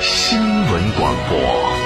新闻广播。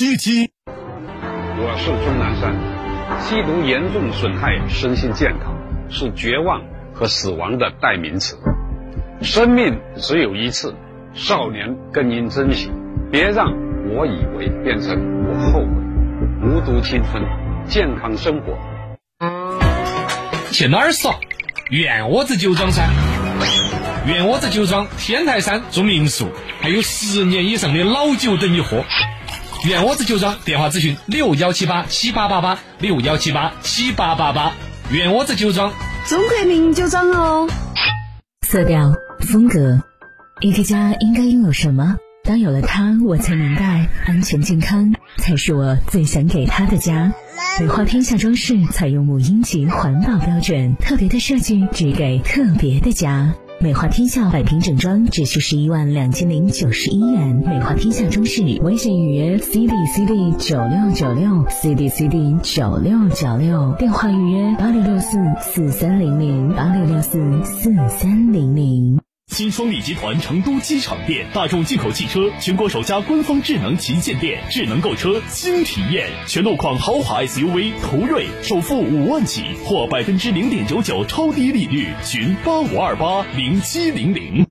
七。我是钟南山，吸毒严重损害身心健康，是绝望和死亡的代名词。生命只有一次，少年更应珍惜，别让我以为变成我后悔。无毒青春，健康生活。去哪儿耍？院窝子酒庄噻。院窝子酒庄天台山住民宿，还有十年以上的老酒等你喝。院窝子酒庄电话咨询六幺七八七八八八六幺七八七八八八。院窝子酒庄，中国名酒庄哦。色调、风格，一个家应该拥有什么？当有了它，我才明白，安全健康才是我最想给他的家。美化天下装饰采用母婴级环保标准，特别的设计只给特别的家。美化天下百平整装只需十一万两千零九十一元。美化天下装饰微信预约 C D C D 九六九六 C D C D 九六九六，电话预约八六六四四三零零八六六四四三零零。新双利集团成都机场店，大众进口汽车全国首家官方智能旗舰店，智能购车新体验，全路况豪华 SUV 途锐，首付五万起或百分之零点九九超低利率，询八五二八零七零零。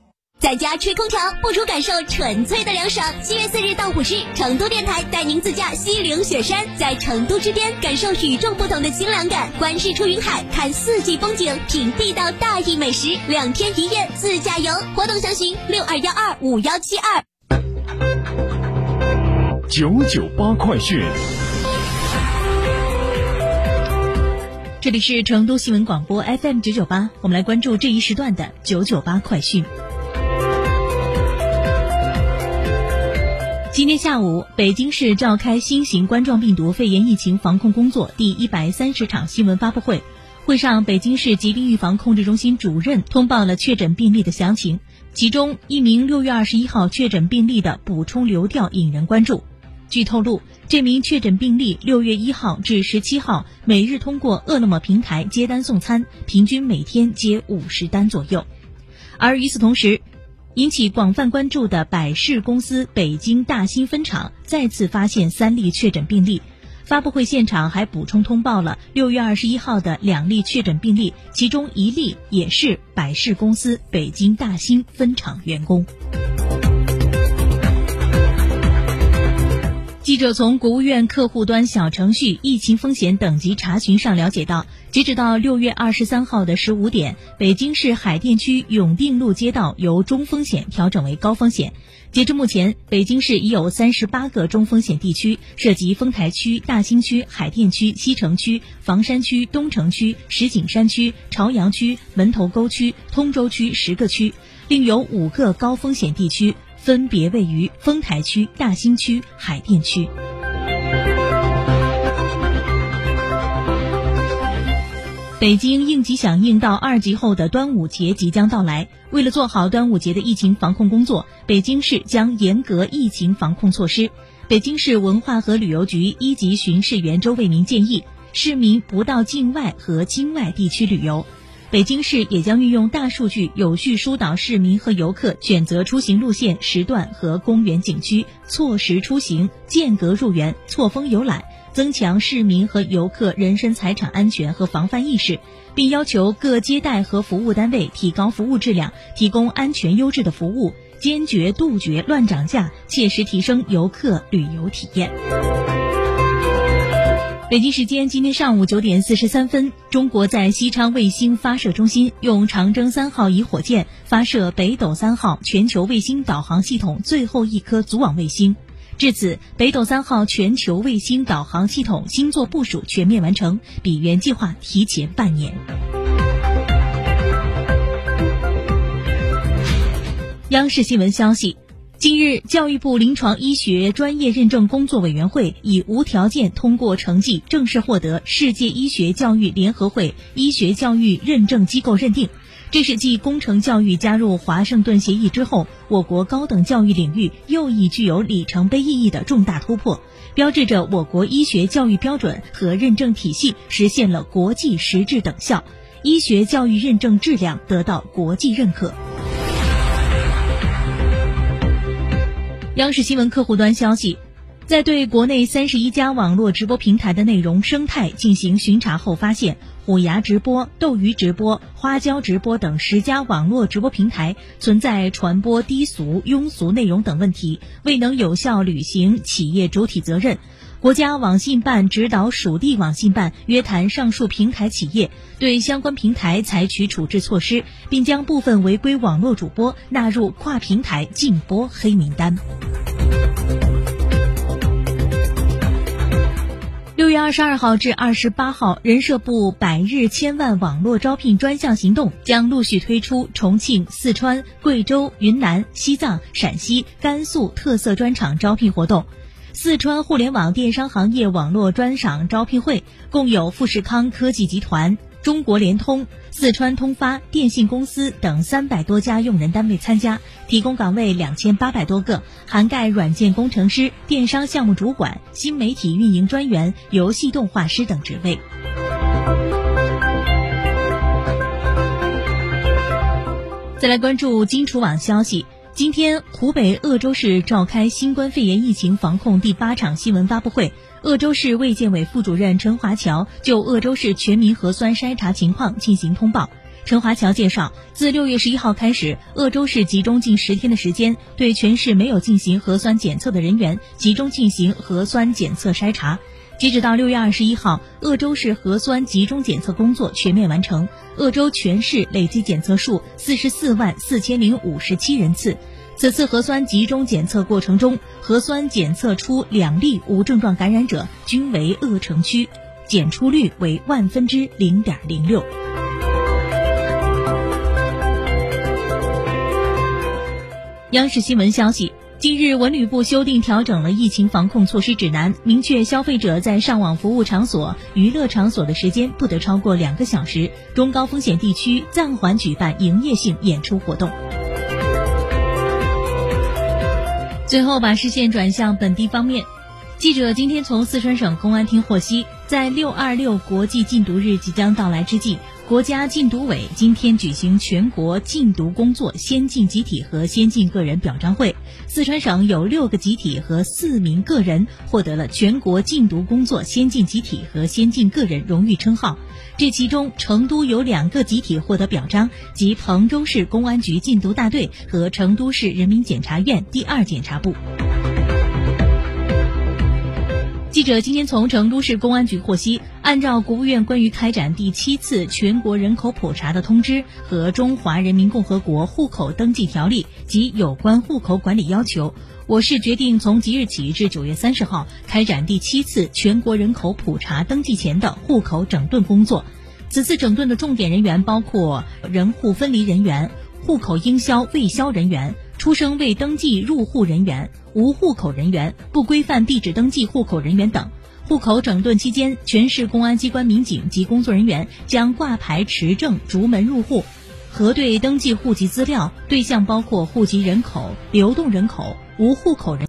在家吹空调，不如感受纯粹的凉爽。七月四日到五日，成都电台带您自驾西岭雪山，在成都之巅感受与众不同的清凉感，观日出云海，看四季风景，品地道大邑美食，两天一夜自驾游。活动详询六二幺二五幺七二。九九八快讯。这里是成都新闻广播 FM 九九八，我们来关注这一时段的九九八快讯。今天下午，北京市召开新型冠状病毒肺炎疫情防控工作第一百三十场新闻发布会。会上，北京市疾病预防控制中心主任通报了确诊病例的详情，其中一名六月二十一号确诊病例的补充流调引人关注。据透露，这名确诊病例六月一号至十七号每日通过饿了么平台接单送餐，平均每天接五十单左右。而与此同时，引起广泛关注的百事公司北京大兴分厂再次发现三例确诊病例。发布会现场还补充通报了六月二十一号的两例确诊病例，其中一例也是百事公司北京大兴分厂员工。记者从国务院客户端小程序疫情风险等级查询上了解到，截止到六月二十三号的十五点，北京市海淀区永定路街道由中风险调整为高风险。截至目前，北京市已有三十八个中风险地区，涉及丰台区、大兴区、海淀区、西城区、房山区、东城区、石景山区、朝阳区、门头沟区、通州区十个区，另有五个高风险地区。分别位于丰台区、大兴区、海淀区。北京应急响应到二级后的端午节即将到来，为了做好端午节的疫情防控工作，北京市将严格疫情防控措施。北京市文化和旅游局一级巡视员周卫民建议，市民不到境外和京外地区旅游。北京市也将运用大数据，有序疏导市民和游客选择出行路线、时段和公园景区，错时出行、间隔入园、错峰游览，增强市民和游客人身财产安全和防范意识，并要求各接待和服务单位提高服务质量，提供安全优质的服务，坚决杜绝乱涨价，切实提升游客旅游体验。北京时间今天上午九点四十三分，中国在西昌卫星发射中心用长征三号乙火箭发射北斗三号全球卫星导航系统最后一颗组网卫星。至此，北斗三号全球卫星导航系统星座部署全面完成，比原计划提前半年。央视新闻消息。近日，教育部临床医学专业认证工作委员会以无条件通过成绩正式获得世界医学教育联合会医学教育认证机构认定。这是继工程教育加入华盛顿协议之后，我国高等教育领域又一具有里程碑意义的重大突破，标志着我国医学教育标准和认证体系实现了国际实质等效，医学教育认证质量得到国际认可。央视新闻客户端消息，在对国内三十一家网络直播平台的内容生态进行巡查后，发现虎牙直播、斗鱼直播、花椒直播等十家网络直播平台存在传播低俗、庸俗内容等问题，未能有效履行企业主体责任。国家网信办指导属地网信办约谈上述平台企业，对相关平台采取处置措施，并将部分违规网络主播纳入跨平台禁播黑名单。六月二十二号至二十八号，人社部百日千万网络招聘专项行动将陆续推出重庆、四川、贵州、云南、西藏、陕西、甘肃特色专场招聘活动。四川互联网电商行业网络专场招聘会共有富士康科技集团、中国联通、四川通发电信公司等三百多家用人单位参加，提供岗位两千八百多个，涵盖软件工程师、电商项目主管、新媒体运营专员、游戏动画师等职位。再来关注金楚网消息。今天，湖北鄂州市召开新冠肺炎疫情防控第八场新闻发布会。鄂州市卫健委副主任陈华侨就鄂州市全民核酸筛查情况进行通报。陈华侨介绍，自六月十一号开始，鄂州市集中近十天的时间，对全市没有进行核酸检测的人员集中进行核酸检测筛查。截止到六月二十一号，鄂州市核酸集中检测工作全面完成。鄂州全市累计检测数四十四万四千零五十七人次。此次核酸集中检测过程中，核酸检测出两例无症状感染者，均为鄂城区，检出率为万分之零点零六。央视新闻消息。近日，文旅部修订调整了疫情防控措施指南，明确消费者在上网服务场所、娱乐场所的时间不得超过两个小时，中高风险地区暂缓举办营业性演出活动。最后，把视线转向本地方面，记者今天从四川省公安厅获悉，在六二六国际禁毒日即将到来之际。国家禁毒委今天举行全国禁毒工作先进集体和先进个人表彰会，四川省有六个集体和四名个人获得了全国禁毒工作先进集体和先进个人荣誉称号。这其中，成都有两个集体获得表彰，即彭州市公安局禁毒大队和成都市人民检察院第二检察部。记者今天从成都市公安局获悉，按照国务院关于开展第七次全国人口普查的通知和《中华人民共和国户口登记条例》及有关户口管理要求，我市决定从即日起至九月三十号开展第七次全国人口普查登记前的户口整顿工作。此次整顿的重点人员包括人户分离人员、户口应销未销人员。出生未登记入户人员、无户口人员、不规范地址登记户口人员等，户口整顿期间，全市公安机关民警及工作人员将挂牌持证逐门入户，核对登记户籍资料，对象包括户籍人口、流动人口、无户口人。